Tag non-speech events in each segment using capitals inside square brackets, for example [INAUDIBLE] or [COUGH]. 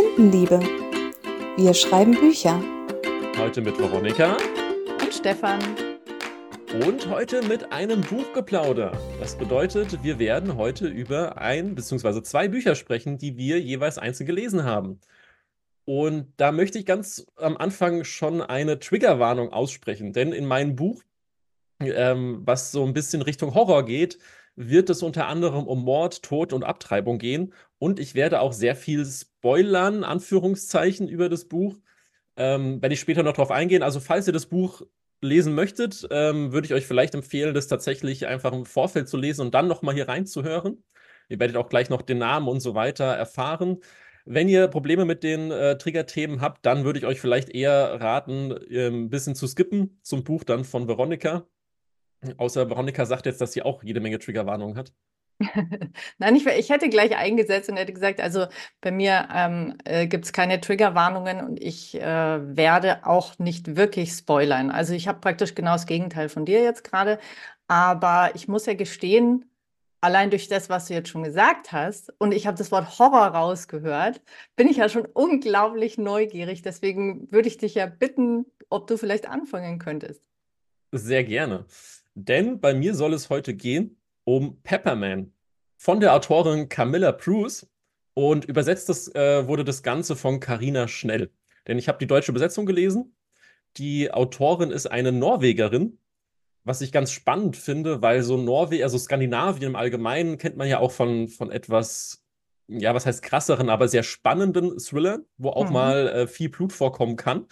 Zintenliebe. Wir schreiben Bücher. Heute mit Veronika und Stefan. Und heute mit einem Buchgeplauder. Das bedeutet, wir werden heute über ein bzw. zwei Bücher sprechen, die wir jeweils einzeln gelesen haben. Und da möchte ich ganz am Anfang schon eine Triggerwarnung aussprechen, denn in meinem Buch, ähm, was so ein bisschen Richtung Horror geht, wird es unter anderem um Mord, Tod und Abtreibung gehen. Und ich werde auch sehr viel spoilern, Anführungszeichen, über das Buch. Ähm, werde ich später noch drauf eingehen. Also, falls ihr das Buch lesen möchtet, ähm, würde ich euch vielleicht empfehlen, das tatsächlich einfach im Vorfeld zu lesen und dann nochmal hier reinzuhören. Ihr werdet auch gleich noch den Namen und so weiter erfahren. Wenn ihr Probleme mit den äh, Triggerthemen habt, dann würde ich euch vielleicht eher raten, ein bisschen zu skippen zum Buch dann von Veronika. Außer Veronika sagt jetzt, dass sie auch jede Menge Triggerwarnungen hat. [LAUGHS] Nein, ich, ich, hätte gleich eingesetzt und hätte gesagt, also bei mir ähm, äh, gibt es keine Triggerwarnungen und ich äh, werde auch nicht wirklich spoilern. Also ich habe praktisch genau das Gegenteil von dir jetzt gerade. Aber ich muss ja gestehen, allein durch das, was du jetzt schon gesagt hast, und ich habe das Wort Horror rausgehört, bin ich ja schon unglaublich neugierig. Deswegen würde ich dich ja bitten, ob du vielleicht anfangen könntest. Sehr gerne. Denn bei mir soll es heute gehen um Pepperman von der Autorin Camilla Bruce und übersetzt das, äh, wurde das Ganze von Carina Schnell. Denn ich habe die deutsche Übersetzung gelesen. Die Autorin ist eine Norwegerin, was ich ganz spannend finde, weil so Norwegen, also Skandinavien im Allgemeinen kennt man ja auch von, von etwas, ja, was heißt krasseren, aber sehr spannenden Thrillern, wo auch mhm. mal äh, viel Blut vorkommen kann.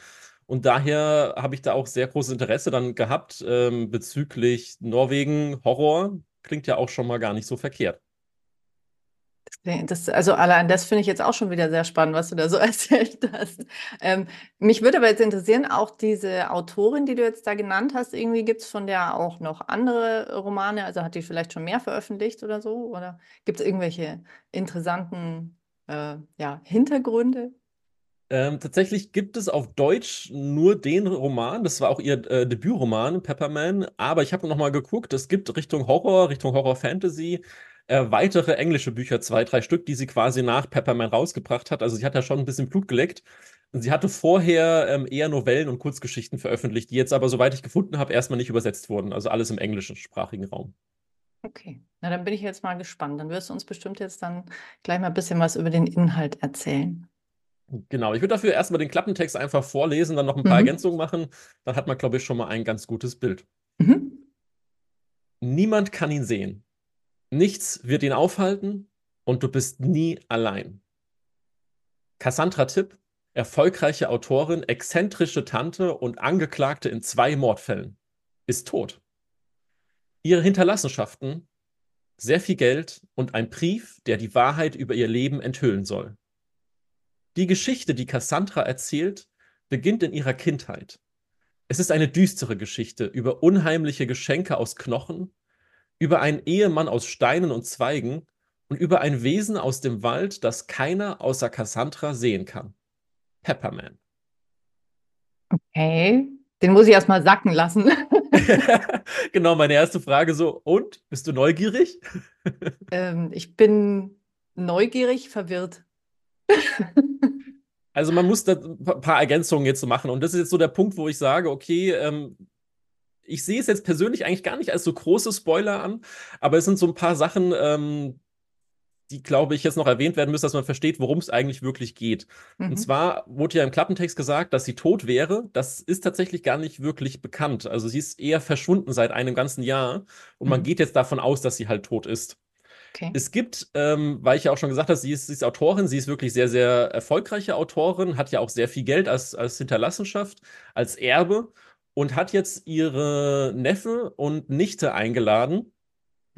Und daher habe ich da auch sehr großes Interesse dann gehabt ähm, bezüglich Norwegen. Horror klingt ja auch schon mal gar nicht so verkehrt. Das, also allein das finde ich jetzt auch schon wieder sehr spannend, was du da so [LAUGHS] erzählt hast. Ähm, mich würde aber jetzt interessieren, auch diese Autorin, die du jetzt da genannt hast, irgendwie gibt es von der auch noch andere Romane? Also hat die vielleicht schon mehr veröffentlicht oder so? Oder gibt es irgendwelche interessanten äh, ja, Hintergründe? Ähm, tatsächlich gibt es auf Deutsch nur den Roman. Das war auch ihr äh, Debütroman, Pepperman. Aber ich habe noch mal geguckt. Es gibt Richtung Horror, Richtung Horror-Fantasy äh, weitere englische Bücher, zwei, drei Stück, die sie quasi nach Pepperman rausgebracht hat. Also sie hat da schon ein bisschen Blut geleckt. Sie hatte vorher ähm, eher Novellen und Kurzgeschichten veröffentlicht, die jetzt aber, soweit ich gefunden habe, erstmal nicht übersetzt wurden. Also alles im englischsprachigen Raum. Okay, na dann bin ich jetzt mal gespannt. Dann wirst du uns bestimmt jetzt dann gleich mal ein bisschen was über den Inhalt erzählen. Genau, ich würde dafür erstmal den Klappentext einfach vorlesen, dann noch ein paar mhm. Ergänzungen machen. Dann hat man, glaube ich, schon mal ein ganz gutes Bild. Mhm. Niemand kann ihn sehen. Nichts wird ihn aufhalten und du bist nie allein. Cassandra Tipp, erfolgreiche Autorin, exzentrische Tante und Angeklagte in zwei Mordfällen, ist tot. Ihre Hinterlassenschaften, sehr viel Geld und ein Brief, der die Wahrheit über ihr Leben enthüllen soll. Die Geschichte, die Cassandra erzählt, beginnt in ihrer Kindheit. Es ist eine düstere Geschichte über unheimliche Geschenke aus Knochen, über einen Ehemann aus Steinen und Zweigen und über ein Wesen aus dem Wald, das keiner außer Cassandra sehen kann. Pepperman. Okay, den muss ich erstmal sacken lassen. [LAUGHS] genau, meine erste Frage so, und? Bist du neugierig? ähm, ich bin neugierig, verwirrt. Also man muss da ein paar Ergänzungen jetzt so machen. Und das ist jetzt so der Punkt, wo ich sage, okay, ähm, ich sehe es jetzt persönlich eigentlich gar nicht als so große Spoiler an, aber es sind so ein paar Sachen, ähm, die, glaube ich, jetzt noch erwähnt werden müssen, dass man versteht, worum es eigentlich wirklich geht. Mhm. Und zwar wurde ja im Klappentext gesagt, dass sie tot wäre. Das ist tatsächlich gar nicht wirklich bekannt. Also sie ist eher verschwunden seit einem ganzen Jahr und mhm. man geht jetzt davon aus, dass sie halt tot ist. Okay. Es gibt, ähm, weil ich ja auch schon gesagt habe, sie ist, sie ist, Autorin, sie ist wirklich sehr, sehr erfolgreiche Autorin, hat ja auch sehr viel Geld als, als Hinterlassenschaft, als Erbe und hat jetzt ihre Neffe und Nichte eingeladen,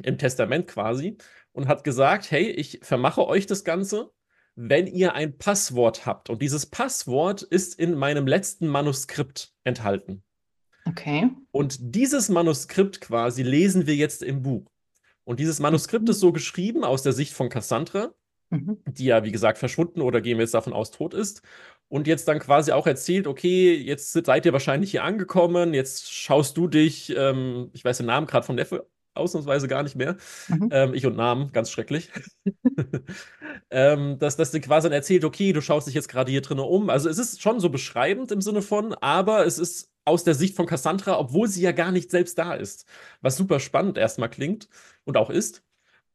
im Testament quasi, und hat gesagt, hey, ich vermache euch das Ganze, wenn ihr ein Passwort habt. Und dieses Passwort ist in meinem letzten Manuskript enthalten. Okay. Und dieses Manuskript quasi lesen wir jetzt im Buch. Und dieses Manuskript ist so geschrieben aus der Sicht von Cassandra, mhm. die ja, wie gesagt, verschwunden oder gehen wir jetzt davon aus, tot ist. Und jetzt dann quasi auch erzählt, okay, jetzt seid ihr wahrscheinlich hier angekommen, jetzt schaust du dich, ähm, ich weiß den Namen gerade von Neffe, ausnahmsweise gar nicht mehr. Mhm. Ähm, ich und Namen, ganz schrecklich. [LAUGHS] ähm, dass, dass dir quasi dann erzählt, okay, du schaust dich jetzt gerade hier drinnen um. Also es ist schon so beschreibend im Sinne von, aber es ist aus der Sicht von Cassandra, obwohl sie ja gar nicht selbst da ist. Was super spannend erstmal klingt und auch ist.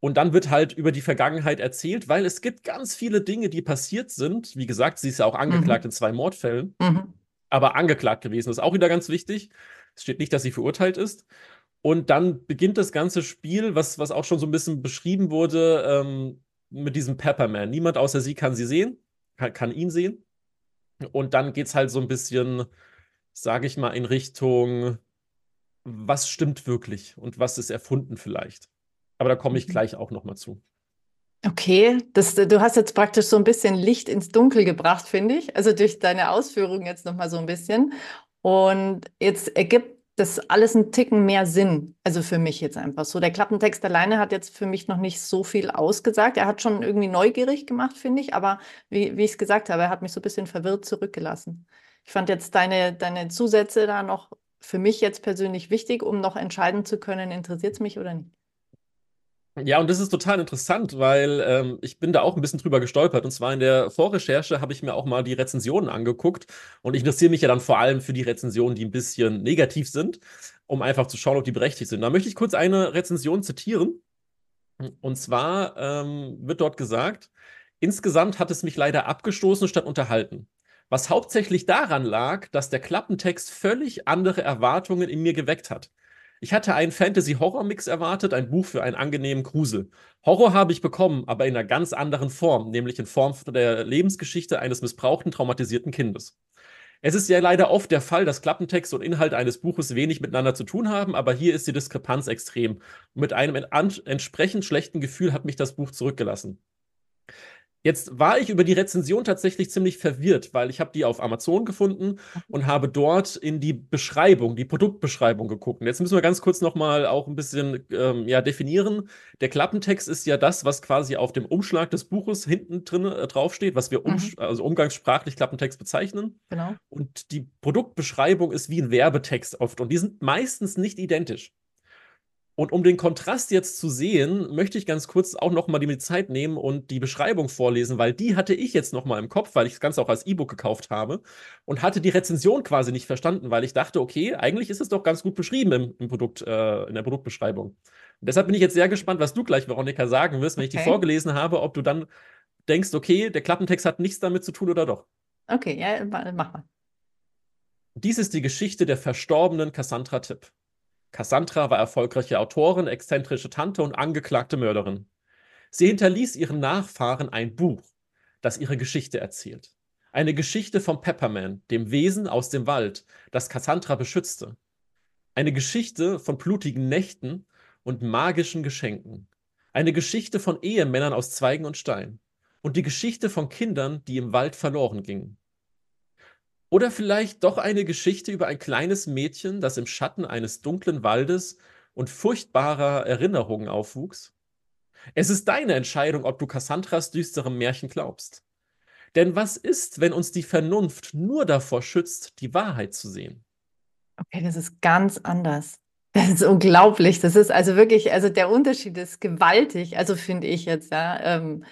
Und dann wird halt über die Vergangenheit erzählt, weil es gibt ganz viele Dinge, die passiert sind. Wie gesagt, sie ist ja auch angeklagt mhm. in zwei Mordfällen, mhm. aber angeklagt gewesen. Ist auch wieder ganz wichtig. Es steht nicht, dass sie verurteilt ist. Und dann beginnt das ganze Spiel, was, was auch schon so ein bisschen beschrieben wurde, ähm, mit diesem Pepperman. Niemand außer sie kann sie sehen, kann, kann ihn sehen. Und dann geht es halt so ein bisschen, sage ich mal, in Richtung, was stimmt wirklich und was ist erfunden vielleicht. Aber da komme ich mhm. gleich auch noch mal zu. Okay, das, du hast jetzt praktisch so ein bisschen Licht ins Dunkel gebracht, finde ich. Also durch deine Ausführungen jetzt noch mal so ein bisschen. Und jetzt ergibt das alles ein Ticken mehr Sinn. Also für mich jetzt einfach so. Der Klappentext alleine hat jetzt für mich noch nicht so viel ausgesagt. Er hat schon irgendwie neugierig gemacht, finde ich. Aber wie, wie ich es gesagt habe, er hat mich so ein bisschen verwirrt zurückgelassen. Ich fand jetzt deine, deine Zusätze da noch für mich jetzt persönlich wichtig, um noch entscheiden zu können, interessiert es mich oder nicht. Ja, und das ist total interessant, weil ähm, ich bin da auch ein bisschen drüber gestolpert. Und zwar in der Vorrecherche habe ich mir auch mal die Rezensionen angeguckt. Und ich interessiere mich ja dann vor allem für die Rezensionen, die ein bisschen negativ sind, um einfach zu schauen, ob die berechtigt sind. Da möchte ich kurz eine Rezension zitieren. Und zwar ähm, wird dort gesagt, insgesamt hat es mich leider abgestoßen statt unterhalten. Was hauptsächlich daran lag, dass der Klappentext völlig andere Erwartungen in mir geweckt hat. Ich hatte einen Fantasy-Horror-Mix erwartet, ein Buch für einen angenehmen Grusel. Horror habe ich bekommen, aber in einer ganz anderen Form, nämlich in Form der Lebensgeschichte eines missbrauchten, traumatisierten Kindes. Es ist ja leider oft der Fall, dass Klappentext und Inhalt eines Buches wenig miteinander zu tun haben, aber hier ist die Diskrepanz extrem. Mit einem entsprechend schlechten Gefühl hat mich das Buch zurückgelassen. Jetzt war ich über die Rezension tatsächlich ziemlich verwirrt, weil ich habe die auf Amazon gefunden und habe dort in die Beschreibung, die Produktbeschreibung geguckt. Und jetzt müssen wir ganz kurz nochmal auch ein bisschen ähm, ja, definieren. Der Klappentext ist ja das, was quasi auf dem Umschlag des Buches hinten drin äh, draufsteht, was wir um, mhm. also umgangssprachlich Klappentext bezeichnen. Genau. Und die Produktbeschreibung ist wie ein Werbetext oft und die sind meistens nicht identisch. Und um den Kontrast jetzt zu sehen, möchte ich ganz kurz auch noch mal die Zeit nehmen und die Beschreibung vorlesen, weil die hatte ich jetzt noch mal im Kopf, weil ich das Ganze auch als E-Book gekauft habe und hatte die Rezension quasi nicht verstanden, weil ich dachte, okay, eigentlich ist es doch ganz gut beschrieben im, im Produkt, äh, in der Produktbeschreibung. Und deshalb bin ich jetzt sehr gespannt, was du gleich, Veronika, sagen wirst, wenn okay. ich die vorgelesen habe, ob du dann denkst, okay, der Klappentext hat nichts damit zu tun oder doch. Okay, ja, mach mal. Dies ist die Geschichte der verstorbenen Cassandra Tipp. Cassandra war erfolgreiche Autorin, exzentrische Tante und angeklagte Mörderin. Sie hinterließ ihren Nachfahren ein Buch, das ihre Geschichte erzählt. Eine Geschichte vom Pepperman, dem Wesen aus dem Wald, das Cassandra beschützte. Eine Geschichte von blutigen Nächten und magischen Geschenken. Eine Geschichte von Ehemännern aus Zweigen und Stein. Und die Geschichte von Kindern, die im Wald verloren gingen. Oder vielleicht doch eine Geschichte über ein kleines Mädchen, das im Schatten eines dunklen Waldes und furchtbarer Erinnerungen aufwuchs? Es ist deine Entscheidung, ob du Cassandras düsterem Märchen glaubst. Denn was ist, wenn uns die Vernunft nur davor schützt, die Wahrheit zu sehen? Okay, das ist ganz anders. Das ist unglaublich. Das ist also wirklich, also der Unterschied ist gewaltig, also finde ich jetzt, ja. Ähm,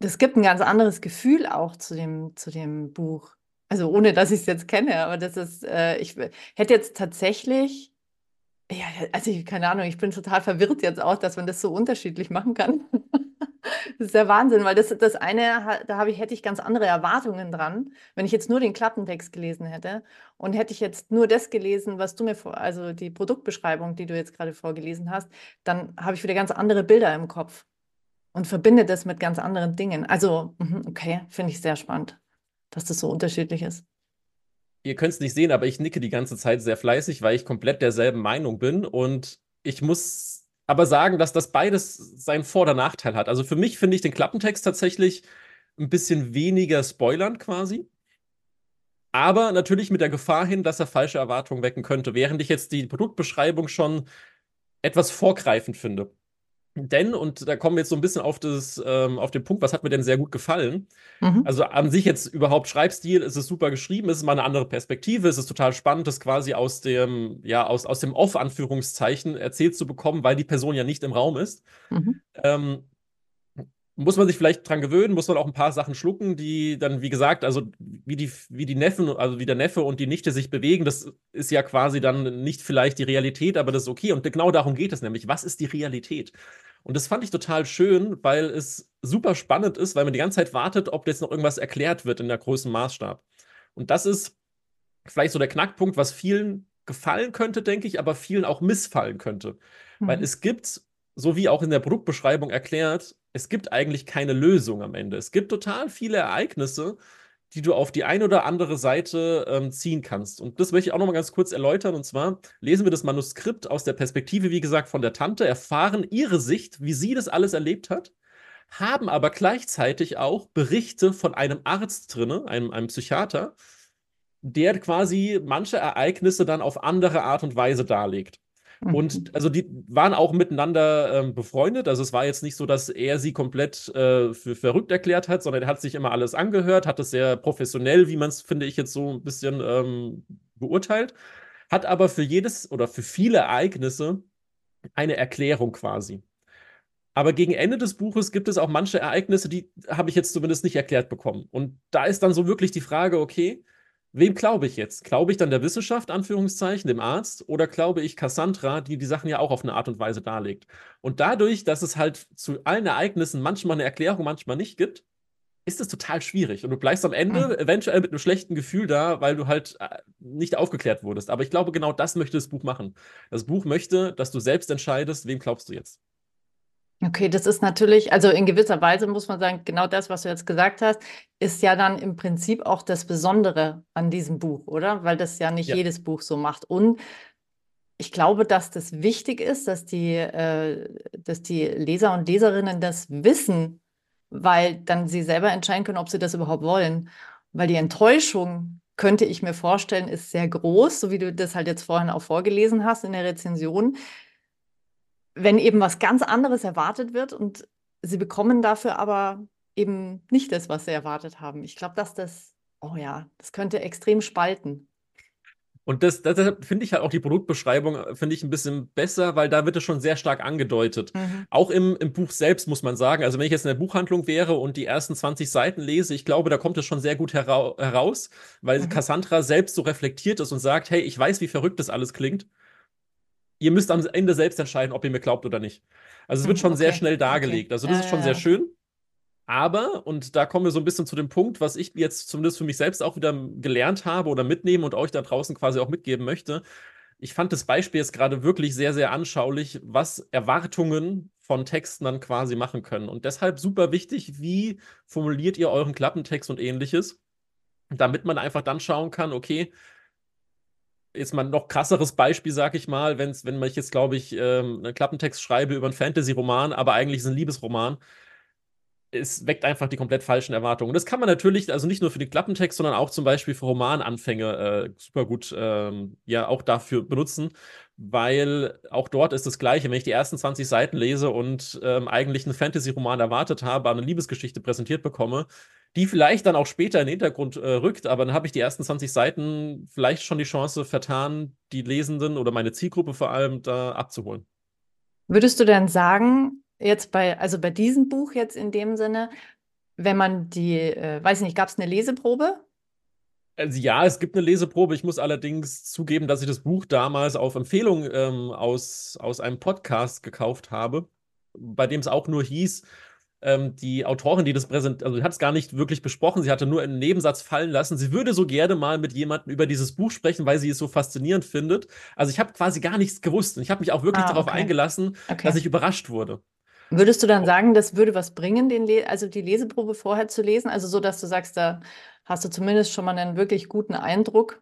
das gibt ein ganz anderes Gefühl auch zu dem, zu dem Buch. Also ohne, dass ich es jetzt kenne, aber das ist, äh, ich hätte jetzt tatsächlich, ja, also ich, keine Ahnung, ich bin total verwirrt jetzt auch, dass man das so unterschiedlich machen kann. [LAUGHS] Das ist der Wahnsinn, weil das, das eine, da habe ich, hätte ich ganz andere Erwartungen dran, wenn ich jetzt nur den Klappentext gelesen hätte und hätte ich jetzt nur das gelesen, was du mir vor, also die Produktbeschreibung, die du jetzt gerade vorgelesen hast, dann habe ich wieder ganz andere Bilder im Kopf und verbinde das mit ganz anderen Dingen. Also, mhm, okay, finde ich sehr spannend dass das so unterschiedlich ist. Ihr könnt es nicht sehen, aber ich nicke die ganze Zeit sehr fleißig, weil ich komplett derselben Meinung bin. Und ich muss aber sagen, dass das beides seinen Vor- oder Nachteil hat. Also für mich finde ich den Klappentext tatsächlich ein bisschen weniger spoilernd quasi. Aber natürlich mit der Gefahr hin, dass er falsche Erwartungen wecken könnte, während ich jetzt die Produktbeschreibung schon etwas vorgreifend finde. Denn, und da kommen wir jetzt so ein bisschen auf, das, ähm, auf den Punkt, was hat mir denn sehr gut gefallen? Mhm. Also an sich jetzt überhaupt Schreibstil, ist es super geschrieben, ist es mal eine andere Perspektive, ist es total spannend, das quasi aus dem, ja, aus, aus dem Off-Anführungszeichen erzählt zu bekommen, weil die Person ja nicht im Raum ist. Mhm. Ähm, muss man sich vielleicht dran gewöhnen, muss man auch ein paar Sachen schlucken, die dann, wie gesagt, also wie die, wie die Neffen, also wie der Neffe und die Nichte sich bewegen, das ist ja quasi dann nicht vielleicht die Realität, aber das ist okay. Und genau darum geht es nämlich. Was ist die Realität? Und das fand ich total schön, weil es super spannend ist, weil man die ganze Zeit wartet, ob jetzt noch irgendwas erklärt wird in der größten Maßstab. Und das ist vielleicht so der Knackpunkt, was vielen gefallen könnte, denke ich, aber vielen auch missfallen könnte. Weil Mhm. es gibt, so wie auch in der Produktbeschreibung erklärt, es gibt eigentlich keine Lösung am Ende. Es gibt total viele Ereignisse, die du auf die eine oder andere Seite ähm, ziehen kannst. Und das möchte ich auch noch mal ganz kurz erläutern. Und zwar lesen wir das Manuskript aus der Perspektive, wie gesagt, von der Tante, erfahren ihre Sicht, wie sie das alles erlebt hat, haben aber gleichzeitig auch Berichte von einem Arzt drinne, einem, einem Psychiater, der quasi manche Ereignisse dann auf andere Art und Weise darlegt. Mhm. Und also die waren auch miteinander ähm, befreundet. Also es war jetzt nicht so, dass er sie komplett äh, für verrückt erklärt hat, sondern er hat sich immer alles angehört, hat es sehr professionell, wie man es, finde ich, jetzt so ein bisschen ähm, beurteilt, hat aber für jedes oder für viele Ereignisse eine Erklärung quasi. Aber gegen Ende des Buches gibt es auch manche Ereignisse, die habe ich jetzt zumindest nicht erklärt bekommen. Und da ist dann so wirklich die Frage, okay, wem glaube ich jetzt? Glaube ich dann der Wissenschaft, Anführungszeichen, dem Arzt, oder glaube ich Cassandra, die die Sachen ja auch auf eine Art und Weise darlegt? Und dadurch, dass es halt zu allen Ereignissen manchmal eine Erklärung, manchmal nicht gibt, ist es total schwierig. Und du bleibst am Ende Mhm. eventuell mit einem schlechten Gefühl da, weil du halt äh, nicht aufgeklärt wurdest. Aber ich glaube, genau das möchte das Buch machen. Das Buch möchte, dass du selbst entscheidest, wem glaubst du jetzt. Okay, das ist natürlich, also in gewisser Weise muss man sagen, genau das, was du jetzt gesagt hast, ist ja dann im Prinzip auch das Besondere an diesem Buch, oder? Weil das ja nicht Ja. jedes Buch so macht. Und ich glaube, dass das wichtig ist, dass die, äh, dass die Leser und Leserinnen das wissen, weil dann sie selber entscheiden können, ob sie das überhaupt wollen. Weil die Enttäuschung, könnte ich mir vorstellen, ist sehr groß, so wie du das halt jetzt vorhin auch vorgelesen hast in der Rezension wenn eben was ganz anderes erwartet wird und sie bekommen dafür aber eben nicht das, was sie erwartet haben. Ich glaube, dass das, oh ja, das könnte extrem spalten. Und das, deshalb finde ich halt auch die Produktbeschreibung, äh, finde ich ein bisschen besser, weil da wird es schon sehr stark angedeutet. Mhm. Auch im, im Buch selbst muss man sagen, also wenn ich jetzt in der Buchhandlung wäre und die ersten 20 Seiten lese, ich glaube, da kommt es schon sehr gut hera heraus, weil Mhm. Cassandra selbst so reflektiert ist und sagt, hey, ich weiß, wie verrückt das alles klingt. Ihr müsst am Ende selbst entscheiden, ob ihr mir glaubt oder nicht. Also es wird Mhm, schon sehr okay, schnell okay. dargelegt. Also das Ja, ist schon sehr schön. Aber, und da kommen wir so ein bisschen zu dem Punkt, was ich jetzt zumindest für mich selbst auch wieder gelernt habe oder mitnehmen und euch da draußen quasi auch mitgeben möchte. Ich fand das Beispiel jetzt gerade wirklich sehr, sehr anschaulich, was Erwartungen von Texten dann quasi machen können. Und deshalb super wichtig, wie formuliert ihr euren Klappentext und ähnliches, damit man einfach dann schauen kann, okay, jetzt mal ein noch krasseres Beispiel, sag ich mal, wenn's, wenn ich jetzt, glaube ich, ähm, einen Klappentext schreibe über einen Fantasy-Roman, aber eigentlich ist es ein Liebesroman, es weckt einfach die komplett falschen Erwartungen. Und das kann man natürlich, also nicht nur für den Klappentext, sondern auch zum Beispiel für Romananfänge äh, super gut ähm, ja auch dafür benutzen, weil auch dort ist das Gleiche. Wenn ich die ersten 20 Seiten lese und ähm, eigentlich einen Fantasy-Roman erwartet habe, eine Liebesgeschichte präsentiert bekomme, die vielleicht dann auch später in den Hintergrund äh, rückt, aber dann habe ich die ersten 20 Seiten vielleicht schon die Chance vertan, die Lesenden oder meine Zielgruppe vor allem da abzuholen. Würdest du denn sagen, jetzt bei, also bei diesem Buch jetzt in dem Sinne, wenn man die, äh, weiß nicht, gab es eine Leseprobe? Also ja, es gibt eine Leseprobe. Ich muss allerdings zugeben, dass ich das Buch damals auf Empfehlung ähm, aus, aus einem Podcast gekauft habe, bei dem es auch nur hieß, ähm, die Autorin, die das präsentiert, also hat es gar nicht wirklich besprochen, sie hatte nur einen Nebensatz fallen lassen. Sie würde so gerne mal mit jemandem über dieses Buch sprechen, weil sie es so faszinierend findet. Also ich habe quasi gar nichts gewusst und ich habe mich auch wirklich Ah, darauf okay. eingelassen, Okay. dass ich überrascht wurde. Würdest du dann sagen, das würde was bringen, den Le also die Leseprobe vorher zu lesen? Also so, dass du sagst, da hast du zumindest schon mal einen wirklich guten Eindruck.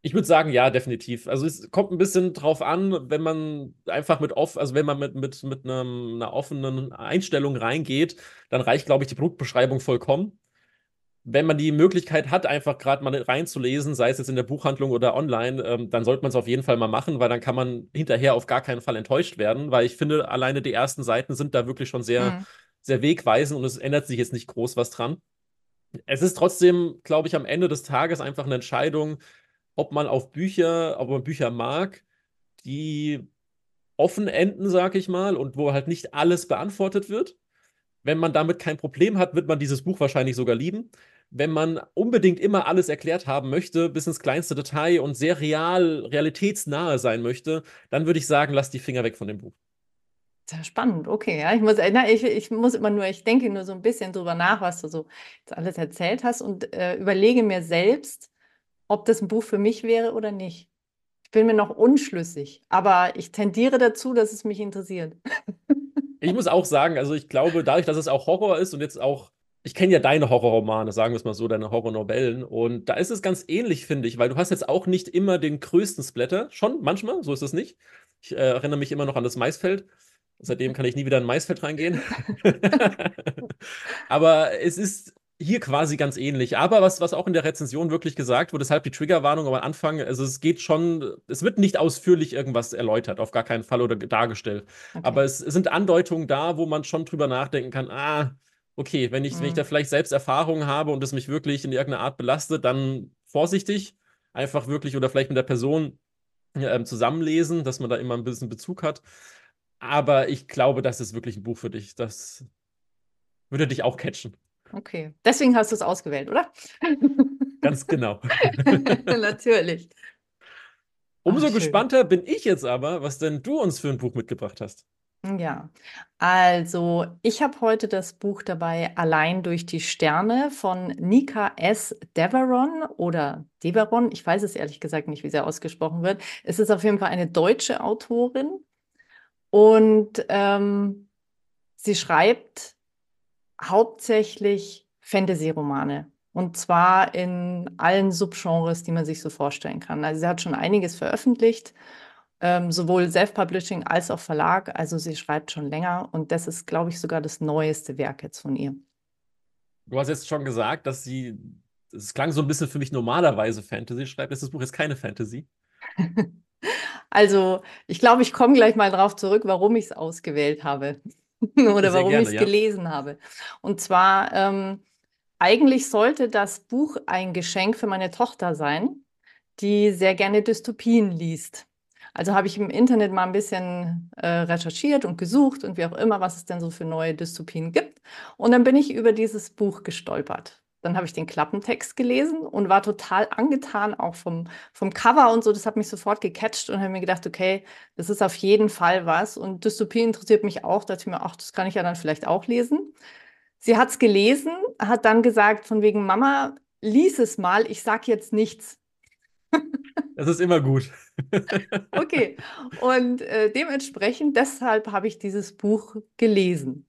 Ich würde sagen, ja, definitiv. Also es kommt ein bisschen drauf an, wenn man einfach mit off, also wenn man mit, mit, mit einem, einer offenen Einstellung reingeht, dann reicht, glaube ich, die Produktbeschreibung vollkommen. wenn man die Möglichkeit hat, einfach gerade mal reinzulesen, sei es jetzt in der Buchhandlung oder online, ähm, dann sollte man es auf jeden Fall mal machen, weil dann kann man hinterher auf gar keinen Fall enttäuscht werden, weil ich finde, alleine die ersten Seiten sind da wirklich schon sehr, mhm. sehr wegweisend und es ändert sich jetzt nicht groß was dran. Es ist trotzdem, glaube ich, am Ende des Tages einfach eine Entscheidung, ob man auf Bücher, ob man Bücher mag, die offen enden, sag ich mal, und wo halt nicht alles beantwortet wird. Wenn man damit kein Problem hat, wird man dieses Buch wahrscheinlich sogar lieben. Wenn man unbedingt immer alles erklärt haben möchte, bis ins kleinste Detail und sehr real, realitätsnahe sein möchte, dann würde ich sagen, lass die Finger weg von dem Buch. Sehr spannend, okay. Ja, ich muss, na, ich, ich muss immer nur, ich denke nur so ein bisschen drüber nach, was du so alles erzählt hast und äh, überlege mir selbst, ob das ein Buch für mich wäre oder nicht. Ich bin mir noch unschlüssig, aber ich tendiere dazu, dass es mich interessiert. [LAUGHS] Ich muss auch sagen, also ich glaube, dadurch, dass es auch Horror ist und jetzt auch, ich kenne ja deine Horrorromane, sagen wir es mal so, deine Horrornovellen. Und da ist es ganz ähnlich, finde ich, weil du hast jetzt auch nicht immer den größten Splatter. Schon manchmal, so ist es nicht. Ich äh, erinnere mich immer noch an das Maisfeld. Seitdem kann ich nie wieder in ein Maisfeld reingehen. [LAUGHS] [LAUGHS] Aber es ist hier quasi ganz ähnlich. Aber was, was auch in der Rezension wirklich gesagt wurde, deshalb die Triggerwarnung am Anfang, also es geht schon, es wird nicht ausführlich irgendwas erläutert, auf gar keinen Fall oder dargestellt. Okay. Aber es, es, sind Andeutungen da, wo man schon drüber nachdenken kann, ah, okay, wenn ich, mhm. wenn ich da mhm. vielleicht selbst Erfahrungen habe und es mich wirklich in irgendeiner Art belastet, dann vorsichtig, einfach wirklich oder vielleicht mit der Person äh, zusammenlesen, dass man da immer ein bisschen Bezug hat. Aber ich glaube, das ist wirklich ein Buch für dich. Das würde dich auch catchen. Okay, deswegen hast du es ausgewählt, oder? [LAUGHS] Ganz genau. [LAUGHS] Natürlich. Umso Ach, gespannter bin ich jetzt aber, was denn du uns für ein Buch mitgebracht hast. Ja, also ich habe heute das Buch dabei Allein durch die Sterne von Nika S. Deveron oder Deveron. Ich weiß es ehrlich gesagt nicht, wie sie ausgesprochen wird. Es ist auf jeden Fall eine deutsche Autorin und ähm, sie schreibt hauptsächlich Fantasy-Romane. Und zwar in allen Subgenres, die man sich so vorstellen kann. Also sie hat schon einiges veröffentlicht, ähm, sowohl Self-Publishing als auch Verlag. Also sie schreibt schon länger und das ist, glaube ich, sogar das neueste Werk jetzt von ihr. Du hast jetzt schon gesagt, dass sie, es klang so ein bisschen für mich normalerweise Fantasy schreibt. Ist das Buch jetzt keine Fantasy? [LAUGHS] also ich glaube, ich komme gleich mal drauf zurück, warum ich es ausgewählt habe. [LAUGHS] oder warum ich es ja. gelesen habe. Und zwar, ähm, eigentlich sollte das Buch ein Geschenk für meine Tochter sein, die sehr gerne Dystopien liest. Also habe ich im Internet mal ein bisschen äh, recherchiert und gesucht und wie auch immer, was es denn so für neue Dystopien gibt. Und dann bin ich über dieses Buch gestolpert. Dann habe ich den Klappentext gelesen und war total angetan, auch vom, vom Cover und so. Das hat mich sofort gecatcht und habe mir gedacht, okay, das ist auf jeden Fall was. Und Dystopie interessiert mich auch. Da dachte ich mir, ach, das kann ich ja dann vielleicht auch lesen. Sie hat es gelesen, hat dann gesagt, von wegen Mama, lies es mal, ich sag jetzt nichts. Das ist immer gut. [LAUGHS] okay, und äh, dementsprechend, deshalb habe ich dieses Buch gelesen.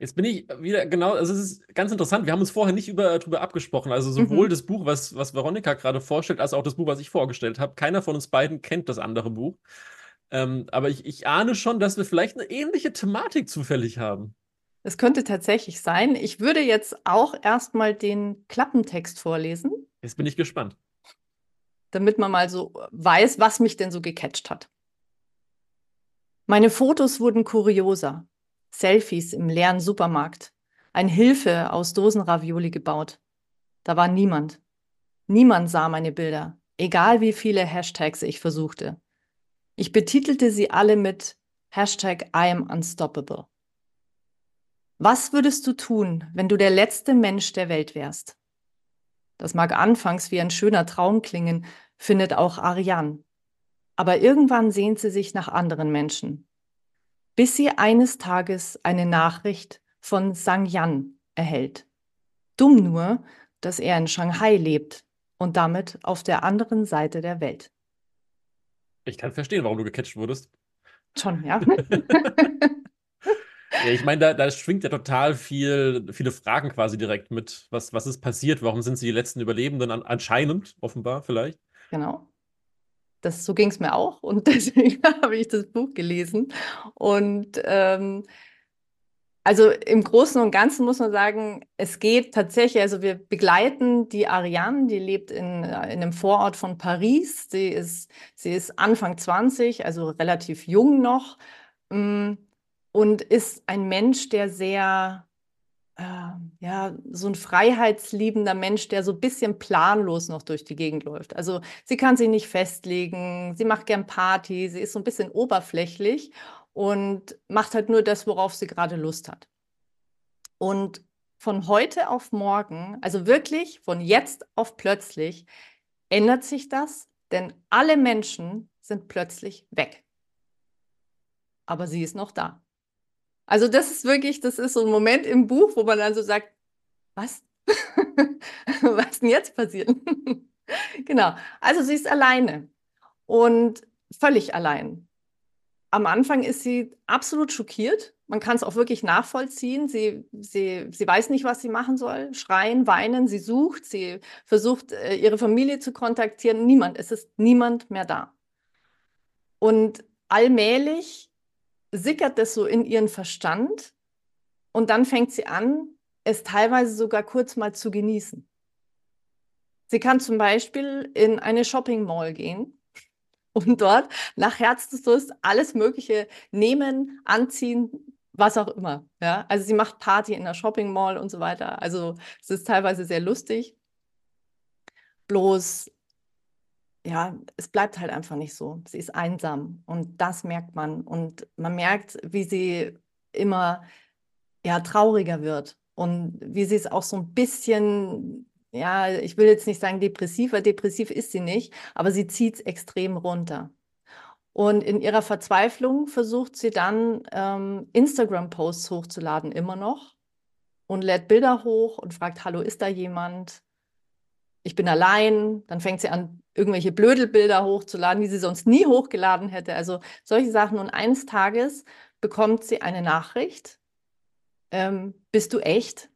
Jetzt bin ich wieder genau, also es ist ganz interessant. Wir haben uns vorher nicht über, darüber abgesprochen. Also sowohl mhm. das Buch, was, was Veronika gerade vorstellt, als auch das Buch, was ich vorgestellt habe. Keiner von uns beiden kennt das andere Buch. Ähm, aber ich, ich ahne schon, dass wir vielleicht eine ähnliche Thematik zufällig haben. Es könnte tatsächlich sein. Ich würde jetzt auch erstmal den Klappentext vorlesen. Jetzt bin ich gespannt. Damit man mal so weiß, was mich denn so gecatcht hat. Meine Fotos wurden kurioser. Selfies im leeren Supermarkt, ein Hilfe aus Dosenravioli gebaut. Da war niemand. Niemand sah meine Bilder, egal wie viele Hashtags ich versuchte. Ich betitelte sie alle mit Hashtag I am unstoppable. Was würdest du tun, wenn du der letzte Mensch der Welt wärst? Das mag anfangs wie ein schöner Traum klingen, findet auch Ariane. Aber irgendwann sehnt sie sich nach anderen Menschen, bis sie eines Tages eine Nachricht von Sang Yan erhält. Dumm nur, dass er in Shanghai lebt und damit auf der anderen Seite der Welt. Ich kann verstehen, warum du gecatcht wurdest. Schon, ja. [LAUGHS] ja, ich meine, da, da schwingt ja total viel, viele Fragen quasi direkt mit. Was, was ist passiert? Warum sind sie die letzten Überlebenden? An, anscheinend, offenbar, vielleicht. Genau. Das, so ging es mir auch und [LAUGHS] deswegen habe ich das Buch gelesen. Und ähm, Also im Großen und Ganzen muss man sagen, es geht tatsächlich, also wir begleiten die Ariane, die lebt in, in einem Vorort von Paris. Sie ist, sie ist Anfang 20, also relativ jung noch mm, und ist ein Mensch, der sehr, äh, ja, so ein freiheitsliebender Mensch, der so ein bisschen planlos noch durch die Gegend läuft. Also sie kann sich nicht festlegen, sie macht gern Party, sie ist so ein bisschen oberflächlich und macht halt nur das, worauf sie gerade Lust hat. Und von heute auf morgen, also wirklich von jetzt auf plötzlich, ändert sich das, denn alle Menschen sind plötzlich weg. Aber sie ist noch da. Also das ist wirklich, das ist so ein Moment im Buch, wo man dann so sagt, was? [LAUGHS] was denn jetzt passiert? [LAUGHS] genau. Also sie ist alleine und völlig allein am Anfang ist sie absolut schockiert. Man kann es auch wirklich nachvollziehen. Sie, sie, sie weiß nicht, was sie machen soll. Schreien, weinen, sie sucht, sie versucht, äh, ihre Familie zu kontaktieren. Niemand, es ist niemand mehr da. Und allmählich sickert das so in ihren Verstand und dann fängt sie an, es teilweise sogar kurz mal zu genießen. Sie kann zum Beispiel in eine Shopping Mall gehen [LAUGHS] und dort nach Herzenslust alles Mögliche nehmen, anziehen, was auch immer. Ja? Also sie macht Party in der Shopping Mall und so weiter. Also es ist teilweise sehr lustig. Bloß, ja, es bleibt halt einfach nicht so. Sie ist einsam und das merkt man. Und man merkt, wie sie immer ja, trauriger wird und wie sie es auch so ein bisschen ja, ich will jetzt nicht sagen depressiv, weil depressiv ist sie nicht, aber sie zieht es extrem runter. Und in ihrer Verzweiflung versucht sie dann ähm, Instagram-Posts hochzuladen, immer noch, und lädt Bilder hoch und fragt, hallo, ist da jemand? Ich bin allein. Dann fängt sie an, irgendwelche Blödelbilder hochzuladen, die sie sonst nie hochgeladen hätte. Also solche Sachen. Und eines Tages bekommt sie eine Nachricht. Ähm, bist du echt?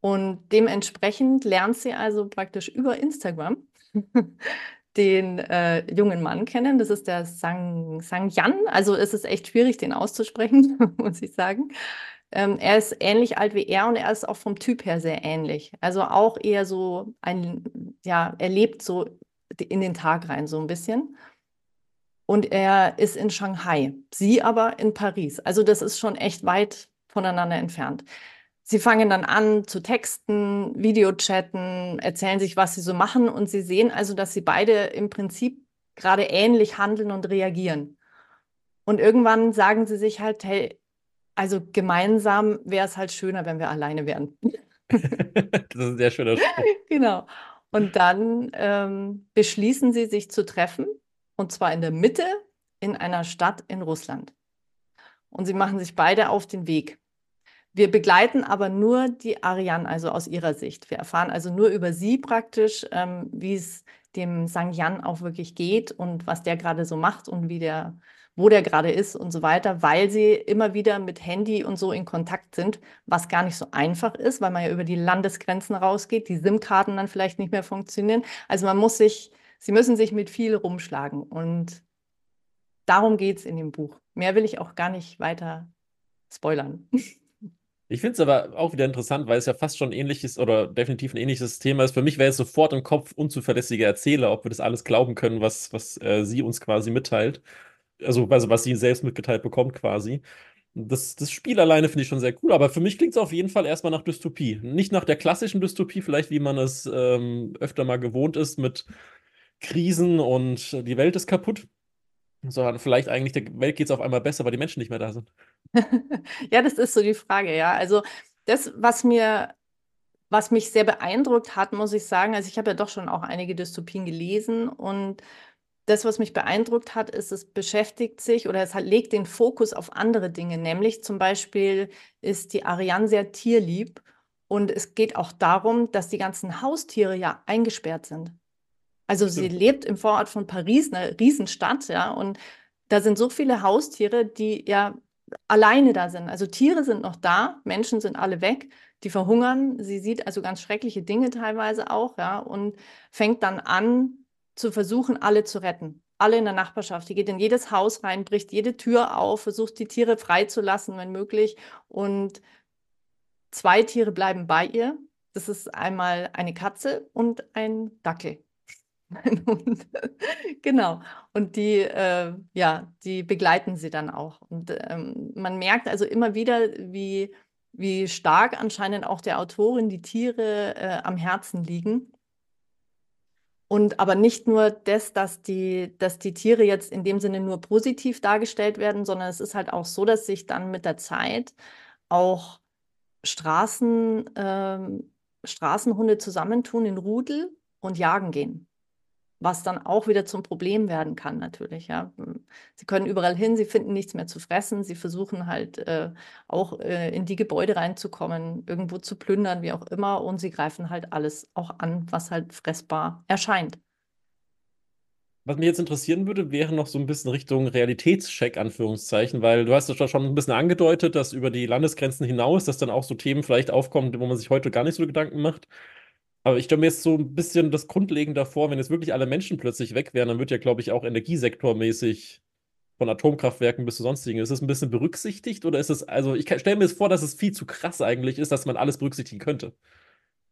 Und dementsprechend lernt sie also praktisch über Instagram [LAUGHS] den äh, jungen Mann kennen. Das ist der Sang, Sang Yan. Also es ist echt schwierig, den auszusprechen, [LAUGHS] muss ich sagen. Ähm, er ist ähnlich alt wie er und er ist auch vom Typ her sehr ähnlich. Also auch eher so ein, ja, er lebt so in den Tag rein so ein bisschen. Und er ist in Shanghai, sie aber in Paris. Also das ist schon echt weit voneinander entfernt. Sie fangen dann an zu texten, Videochatten, erzählen sich, was sie so machen und sie sehen also, dass sie beide im Prinzip gerade ähnlich handeln und reagieren. Und irgendwann sagen sie sich halt, hey, also gemeinsam wäre es halt schöner, wenn wir alleine wären. [LAUGHS] das ist ein sehr schöner Spruch. [LAUGHS] Genau. Und dann ähm, beschließen sie, sich zu treffen, und zwar in der Mitte in einer Stadt in Russland. Und sie machen sich beide auf den Weg. Wir begleiten aber nur die Ariane, also aus ihrer Sicht. Wir erfahren also nur über sie praktisch, ähm, wie es dem Sang Yan auch wirklich geht und was der gerade so macht und wie der, wo der gerade ist und so weiter, weil sie immer wieder mit Handy und so in Kontakt sind, was gar nicht so einfach ist, weil man ja über die Landesgrenzen rausgeht, die SIM-Karten dann vielleicht nicht mehr funktionieren. Also man muss sich, sie müssen sich mit viel rumschlagen und darum geht es in dem Buch. Mehr will ich auch gar nicht weiter spoilern. Ich finde es aber auch wieder interessant, weil es ja fast schon ähnliches oder definitiv ein ähnliches Thema ist. Für mich wäre es sofort im Kopf unzuverlässiger Erzähler, ob wir das alles glauben können, was, was äh, sie uns quasi mitteilt. Also, also was sie selbst mitgeteilt bekommt quasi. Das, das Spiel alleine finde ich schon sehr cool, aber für mich klingt es auf jeden Fall erstmal nach Dystopie. Nicht nach der klassischen Dystopie, vielleicht wie man es ähm, öfter mal gewohnt ist mit Krisen und die Welt ist kaputt, sondern vielleicht eigentlich der Welt geht es auf einmal besser, weil die Menschen nicht mehr da sind. [LAUGHS] ja, das ist so die Frage, ja. Also das, was mir, was mich sehr beeindruckt hat, muss ich sagen, also ich habe ja doch schon auch einige Dystopien gelesen und das, was mich beeindruckt hat, ist, es beschäftigt sich oder es hat, legt den Fokus auf andere Dinge, nämlich zum Beispiel ist die Ariane sehr tierlieb und es geht auch darum, dass die ganzen Haustiere ja eingesperrt sind. Also sie lebt im Vorort von Paris, eine Riesenstadt, ja, und da sind so viele Haustiere, die ja alleine da sind. Also Tiere sind noch da, Menschen sind alle weg, die verhungern. Sie sieht also ganz schreckliche Dinge teilweise auch, ja, und fängt dann an zu versuchen, alle zu retten. alle in der Nachbarschaft. Die geht in jedes Haus rein, bricht jede Tür auf, versucht die Tiere freizulassen, wenn möglich. Und zwei Tiere bleiben bei ihr. Das ist einmal eine Katze und ein Dackel. Und, [LAUGHS] genau. Und die, äh, ja, die begleiten sie dann auch. Und ähm, man merkt also immer wieder, wie, wie stark anscheinend auch der Autorin die Tiere äh, am Herzen liegen. Und aber nicht nur das, dass die, dass die Tiere jetzt in dem Sinne nur positiv dargestellt werden, sondern es ist halt auch so, dass sich dann mit der Zeit auch Straßen, ähm, Straßenhunde zusammentun in Rudel und jagen gehen was dann auch wieder zum Problem werden kann natürlich. Ja. Sie können überall hin, sie finden nichts mehr zu fressen, sie versuchen halt äh, auch äh, in die Gebäude reinzukommen, irgendwo zu plündern, wie auch immer, und sie greifen halt alles auch an, was halt fressbar erscheint. Was mich jetzt interessieren würde, wäre noch so ein bisschen Richtung Realitätscheck, Anführungszeichen, weil du hast ja schon ein bisschen angedeutet, dass über die Landesgrenzen hinaus, dass dann auch so Themen vielleicht aufkommen, wo man sich heute gar nicht so Gedanken macht. Aber ich stelle mir jetzt so ein bisschen das Grundlegende vor, wenn jetzt wirklich alle Menschen plötzlich weg wären, dann wird ja, glaube ich, auch energiesektormäßig von Atomkraftwerken bis zu sonstigen. Ist das ein bisschen berücksichtigt oder ist es, also ich stelle mir vor, dass es viel zu krass eigentlich ist, dass man alles berücksichtigen könnte.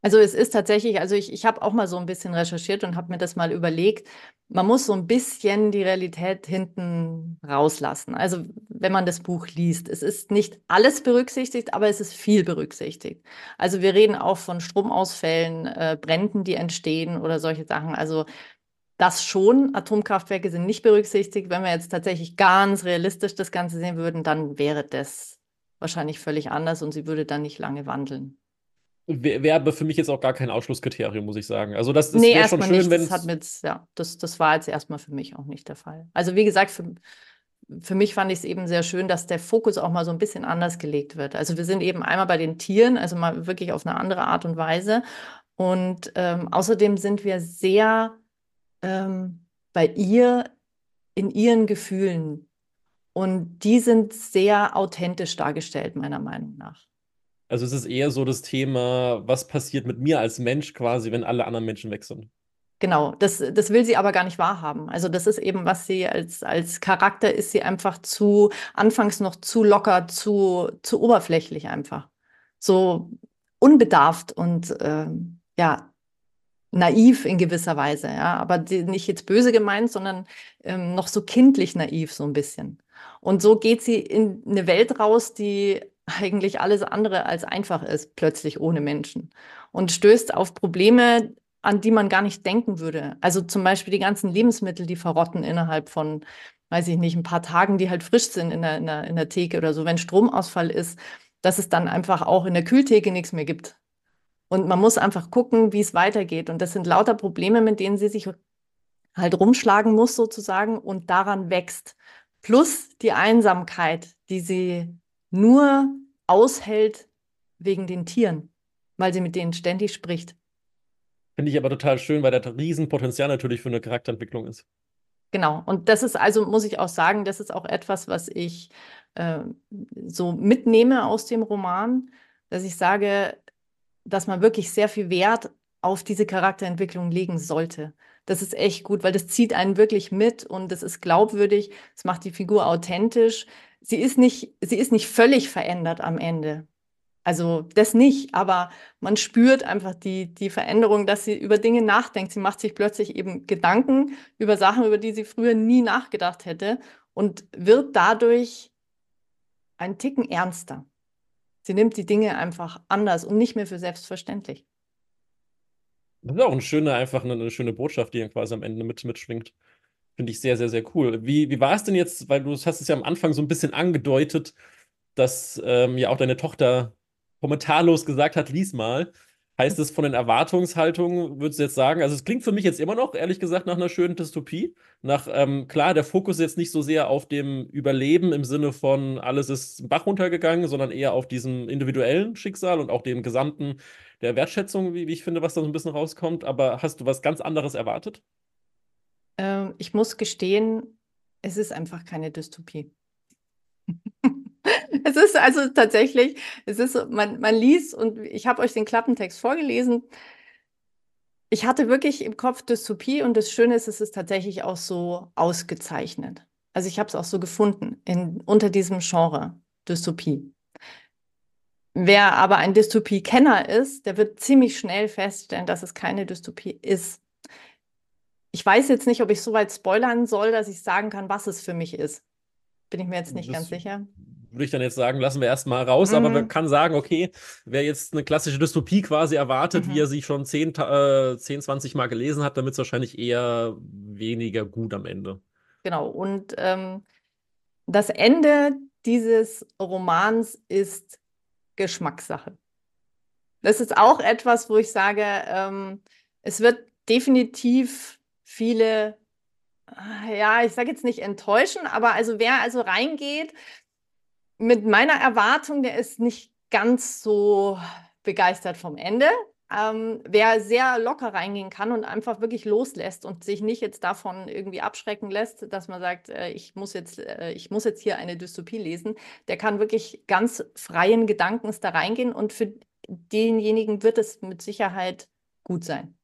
Also es ist tatsächlich, also ich, ich habe auch mal so ein bisschen recherchiert und habe mir das mal überlegt. Man muss so ein bisschen die Realität hinten rauslassen. Also wenn man das Buch liest, es ist nicht alles berücksichtigt, aber es ist viel berücksichtigt. Also wir reden auch von Stromausfällen, äh, Bränden, die entstehen oder solche Sachen. Also das schon, Atomkraftwerke sind nicht berücksichtigt. Wenn wir jetzt tatsächlich ganz realistisch das Ganze sehen würden, dann wäre das wahrscheinlich völlig anders und sie würde dann nicht lange wandeln wäre aber für mich jetzt auch gar kein Ausschlusskriterium, muss ich sagen. Also das, das nee, wäre schon schön, wenn das mit, ja, das, das war jetzt erstmal für mich auch nicht der Fall. Also wie gesagt, für, für mich fand ich es eben sehr schön, dass der Fokus auch mal so ein bisschen anders gelegt wird. Also wir sind eben einmal bei den Tieren, also mal wirklich auf eine andere Art und Weise. Und ähm, außerdem sind wir sehr ähm, bei ihr in ihren Gefühlen. Und die sind sehr authentisch dargestellt, meiner Meinung nach. Also es ist eher so das Thema, was passiert mit mir als Mensch quasi, wenn alle anderen Menschen weg sind. Genau, das, das will sie aber gar nicht wahrhaben. Also das ist eben, was sie als, als Charakter ist, sie einfach zu, anfangs noch zu locker, zu, zu oberflächlich einfach. So unbedarft und äh, ja, naiv in gewisser Weise, ja, aber nicht jetzt böse gemeint, sondern ähm, noch so kindlich naiv so ein bisschen. Und so geht sie in eine Welt raus, die eigentlich alles andere als einfach ist, plötzlich ohne Menschen. Und stößt auf Probleme, an die man gar nicht denken würde. Also zum Beispiel die ganzen Lebensmittel, die verrotten innerhalb von, weiß ich nicht, ein paar Tagen, die halt frisch sind in der, in der, in der Theke oder so. Wenn Stromausfall ist, dass es dann einfach auch in der Kühltheke nichts mehr gibt. Und man muss einfach gucken, wie es weitergeht. Und das sind lauter Probleme, mit denen sie sich halt rumschlagen muss sozusagen und daran wächst. Plus die Einsamkeit, die sie nur aushält wegen den Tieren, weil sie mit denen ständig spricht. Finde ich aber total schön, weil da Riesenpotenzial natürlich für eine Charakterentwicklung ist. Genau, und das ist also, muss ich auch sagen, das ist auch etwas, was ich äh, so mitnehme aus dem Roman, dass ich sage, dass man wirklich sehr viel Wert auf diese Charakterentwicklung legen sollte. Das ist echt gut, weil das zieht einen wirklich mit und das ist glaubwürdig, es macht die Figur authentisch sie ist nicht, sie ist nicht völlig verändert am Ende. Also das nicht, aber man spürt einfach die, die Veränderung, dass sie über Dinge nachdenkt. Sie macht sich plötzlich eben Gedanken über Sachen, über die sie früher nie nachgedacht hätte und wird dadurch einen Ticken ernster. Sie nimmt die Dinge einfach anders und nicht mehr für selbstverständlich. Das ist auch eine schöne, einfach eine, eine schöne Botschaft, die dann quasi am Ende mit, mitschwingt. Finde ich sehr, sehr, sehr cool. Wie, wie war es denn jetzt, weil du hast es ja am Anfang so ein bisschen angedeutet, dass ähm, ja auch deine Tochter kommentarlos gesagt hat, lies mal. Heißt es von den Erwartungshaltungen, würdest du jetzt sagen, also es klingt für mich jetzt immer noch, ehrlich gesagt, nach einer schönen Dystopie. Nach, ähm, klar, der Fokus ist jetzt nicht so sehr auf dem Überleben im Sinne von alles ist Bach runtergegangen, sondern eher auf diesem individuellen Schicksal und auch dem gesamten der Wertschätzung, wie, wie ich finde, was da so ein bisschen rauskommt. Aber hast du was ganz anderes erwartet? Ähm, ich muss gestehen, es ist einfach keine Dystopie. Es ist also tatsächlich, es ist, man, man liest und ich habe euch den Klappentext vorgelesen. ich hatte wirklich im Kopf Dystopie und das Schöne ist, es ist tatsächlich auch so ausgezeichnet. Also ich habe es auch so gefunden in, unter diesem Genre Dystopie. Wer aber ein Dystopie-Kenner ist, der wird ziemlich schnell feststellen, dass es keine Dystopie ist. Ich weiß jetzt nicht, ob ich so weit spoilern soll, dass ich sagen kann, was es für mich ist. Bin ich mir jetzt nicht Das ganz sicher. Würde ich dann jetzt sagen, lassen wir erstmal raus, aber man Mhm. kann sagen, okay, wer jetzt eine klassische Dystopie quasi erwartet, Mhm. wie er sie schon 10, ta- äh, 10 20 Mal gelesen hat, wird es wahrscheinlich eher weniger gut am Ende. Genau. Und ähm, das Ende dieses Romans ist Geschmackssache. Das ist auch etwas, wo ich sage, ähm, es wird definitiv viele, äh, ja, ich sage jetzt nicht enttäuschen, aber also wer also reingeht mit meiner Erwartung, der ist nicht ganz so begeistert vom Ende. Ähm, wer sehr locker reingehen kann und einfach wirklich loslässt und sich nicht jetzt davon irgendwie abschrecken lässt, dass man sagt, äh, ich muss jetzt, äh, ich muss jetzt hier eine Dystopie lesen, der kann wirklich ganz freien Gedankens da reingehen und für denjenigen wird es mit Sicherheit gut sein.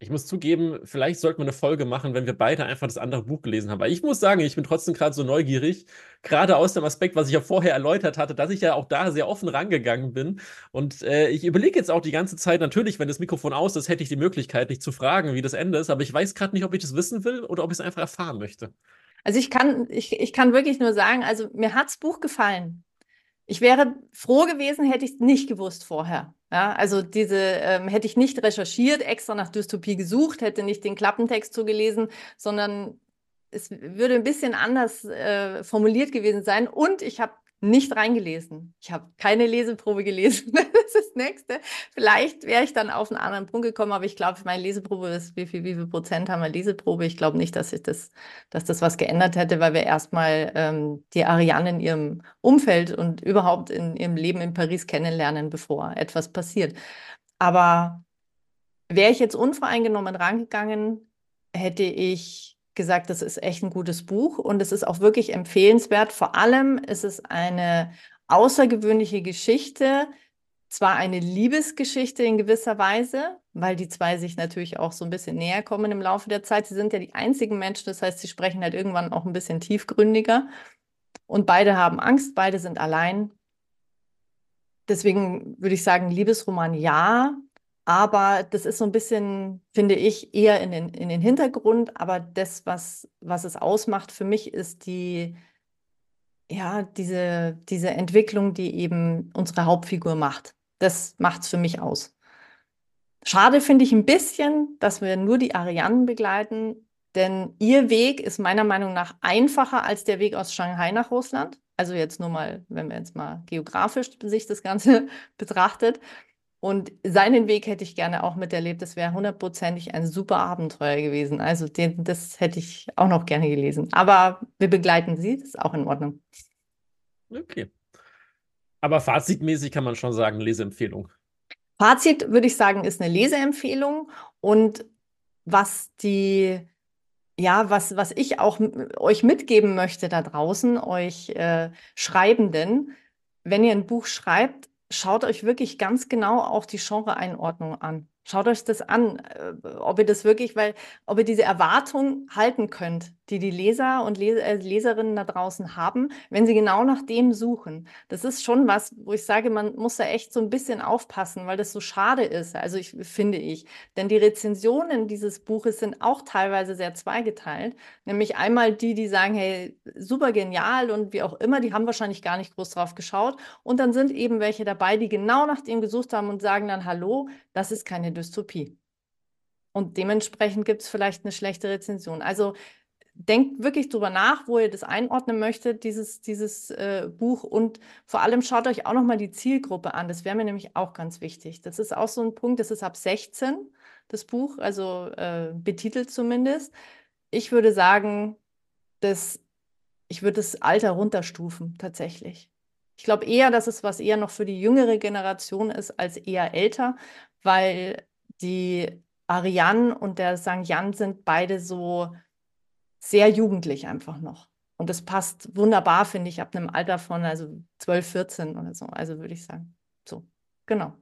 Ich muss zugeben, vielleicht sollten wir eine Folge machen, wenn wir beide einfach das andere Buch gelesen haben. Weil ich muss sagen, ich bin trotzdem gerade so neugierig, gerade aus dem Aspekt, was ich ja vorher erläutert hatte, dass ich ja auch da sehr offen rangegangen bin. Und äh, ich überlege jetzt auch die ganze Zeit, natürlich, wenn das Mikrofon aus ist, hätte ich die Möglichkeit, dich zu fragen, wie das Ende ist. Aber ich weiß gerade nicht, ob ich das wissen will oder ob ich es einfach erfahren möchte. Also ich kann, ich, ich kann wirklich nur sagen, also mir hat das Buch gefallen. Ich wäre froh gewesen, hätte ich es nicht gewusst vorher. Ja, also diese ähm, hätte ich nicht recherchiert, extra nach Dystopie gesucht, hätte nicht den Klappentext zugelesen, sondern es würde ein bisschen anders äh, formuliert gewesen sein. Und ich habe nicht reingelesen. Ich habe keine Leseprobe gelesen. [LAUGHS] Das ist das Nächste. Vielleicht wäre ich dann auf einen anderen Punkt gekommen, aber ich glaube, meine Leseprobe ist, wie viel, wie viel Prozent haben wir Leseprobe? Ich glaube nicht, dass ich das, dass das was geändert hätte, weil wir erstmal ähm, die Ariane in ihrem Umfeld und überhaupt in ihrem Leben in Paris kennenlernen, bevor etwas passiert. Aber wäre ich jetzt unvoreingenommen rangegangen, hätte ich gesagt, das ist echt ein gutes Buch und es ist auch wirklich empfehlenswert. Vor allem ist es eine außergewöhnliche Geschichte, zwar eine Liebesgeschichte in gewisser Weise, weil die zwei sich natürlich auch so ein bisschen näher kommen im Laufe der Zeit. Sie sind ja die einzigen Menschen, das heißt, sie sprechen halt irgendwann auch ein bisschen tiefgründiger. Und beide haben Angst, beide sind allein. Deswegen würde ich sagen, Liebesroman ja, aber das ist so ein bisschen, finde ich, eher in den, in den Hintergrund. Aber das, was, was es ausmacht für mich, ist die, ja, diese, diese Entwicklung, die eben unsere Hauptfigur macht. Das macht es für mich aus. Schade finde ich ein bisschen, dass wir nur die Arianen begleiten, denn ihr Weg ist meiner Meinung nach einfacher als der Weg aus Shanghai nach Russland. Also jetzt nur mal, wenn wir jetzt mal geografisch sich das Ganze [LAUGHS] betrachtet. Und seinen Weg hätte ich gerne auch miterlebt. Das wäre hundertprozentig ein super Abenteuer gewesen. Also den, das hätte ich auch noch gerne gelesen. Aber wir begleiten sie, das ist auch in Ordnung. Okay. Aber fazitmäßig kann man schon sagen, Leseempfehlung. Fazit würde ich sagen, ist eine Leseempfehlung. Und was die, ja, was, was ich auch euch mitgeben möchte da draußen, euch äh, Schreibenden, wenn ihr ein Buch schreibt, schaut euch wirklich ganz genau auch die Genre-Einordnung an. Schaut euch das an, äh, ob ihr das wirklich, weil, ob ihr diese Erwartung halten könnt, die die Leser und Les äh, Leserinnen da draußen haben, wenn sie genau nach dem suchen. Das ist schon was, wo ich sage, man muss da echt so ein bisschen aufpassen, weil das so schade ist. Also ich finde ich, denn die Rezensionen dieses Buches sind auch teilweise sehr zweigeteilt. Nämlich einmal die, die sagen, hey, super genial und wie auch immer, die haben wahrscheinlich gar nicht groß drauf geschaut. Und dann sind eben welche dabei, die genau nach dem gesucht haben und sagen dann, hallo, das ist keine Dystopie. Und dementsprechend gibt es vielleicht eine schlechte Rezension. Also denkt wirklich drüber nach, wo ihr das einordnen möchtet, dieses, dieses äh, Buch. Und vor allem schaut euch auch nochmal die Zielgruppe an. Das wäre mir nämlich auch ganz wichtig. Das ist auch so ein Punkt, das ist ab 16, das Buch, also äh, betitelt zumindest. Ich würde sagen, dass ich würde das Alter runterstufen, tatsächlich. Ich glaube eher, dass es was eher noch für die jüngere Generation ist, als eher älter, weil die Ariane und der St. Jan sind beide so sehr jugendlich einfach noch. Und das passt wunderbar, finde ich, ab einem Alter von also 12, 14 oder so. Also würde ich sagen. So, genau.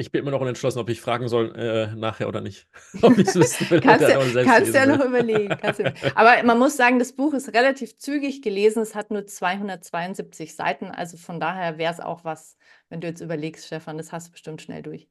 Ich bin immer noch unentschlossen, ob ich fragen soll äh, nachher oder nicht. [LAUGHS] ob ich es wissen will. kannst du, kannst ja noch überlegen. Aber man muss sagen, das Buch ist relativ zügig gelesen. Es hat nur 272 Seiten. Also von daher wäre es auch was, wenn du jetzt überlegst, Stefan, das hast du bestimmt schnell durch.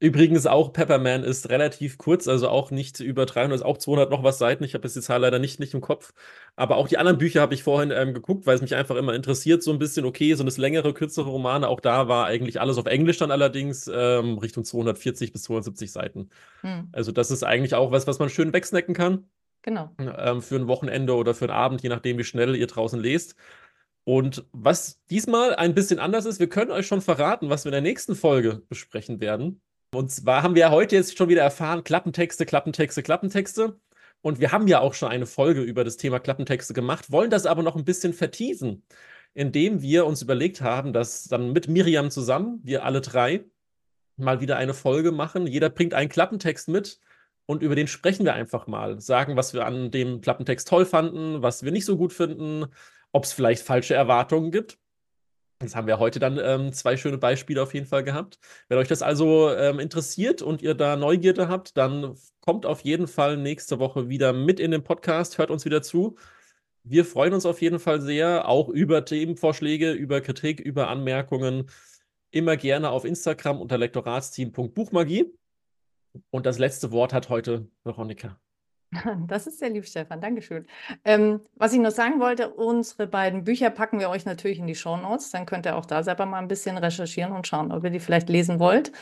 Übrigens auch Pepperman ist relativ kurz, also auch nicht über 300, ist auch 200 noch was Seiten. Ich habe jetzt die Zahl leider nicht, nicht im Kopf. Aber auch die anderen Bücher habe ich vorhin ähm, geguckt, weil es mich einfach immer interessiert, so ein bisschen, okay, so das längere, kürzere Romane, auch da war eigentlich alles auf Englisch dann allerdings ähm, Richtung 240 bis 270 Seiten. Hm. Also das ist eigentlich auch was, was man schön wegsnacken kann. Genau. Ähm, für ein Wochenende oder für einen Abend, je nachdem, wie schnell ihr draußen lest. Und was diesmal ein bisschen anders ist, wir können euch schon verraten, was wir in der nächsten Folge besprechen werden. Und zwar haben wir heute jetzt schon wieder erfahren, Klappentexte, Klappentexte, Klappentexte. Und wir haben ja auch schon eine Folge über das Thema Klappentexte gemacht, wollen das aber noch ein bisschen vertiefen, indem wir uns überlegt haben, dass dann mit Miriam zusammen, wir alle drei, mal wieder eine Folge machen. Jeder bringt einen Klappentext mit und über den sprechen wir einfach mal. Sagen, was wir an dem Klappentext toll fanden, was wir nicht so gut finden, ob es vielleicht falsche Erwartungen gibt. Jetzt haben wir heute dann ähm, zwei schöne Beispiele auf jeden Fall gehabt. Wenn euch das also ähm, interessiert und ihr da Neugierde habt, dann kommt auf jeden Fall nächste Woche wieder mit in den Podcast, hört uns wieder zu. Wir freuen uns auf jeden Fall sehr, auch über Themenvorschläge, über Kritik, über Anmerkungen. Immer gerne auf Instagram unter lektoratsteam.buchmagie. Und das letzte Wort hat heute Veronika. [LAUGHS] Das ist sehr lieb, Stefan. Dankeschön. Ähm, was ich noch sagen wollte, unsere beiden Bücher packen wir euch natürlich in die Show Notes. Dann könnt ihr auch da selber mal ein bisschen recherchieren und schauen, ob ihr die vielleicht lesen wollt.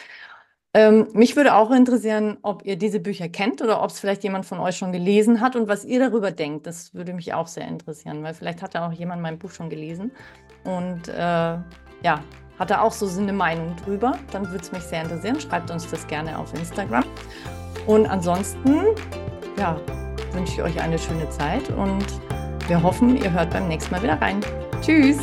Ähm, mich würde auch interessieren, ob ihr diese Bücher kennt oder ob es vielleicht jemand von euch schon gelesen hat und was ihr darüber denkt. Das würde mich auch sehr interessieren, weil vielleicht hat ja auch jemand mein Buch schon gelesen und äh, ja, hat er auch so eine Meinung drüber. Dann würde es mich sehr interessieren. Schreibt uns das gerne auf Instagram. Und ansonsten ja, wünsche ich euch eine schöne Zeit und wir hoffen, ihr hört beim nächsten Mal wieder rein. Tschüss!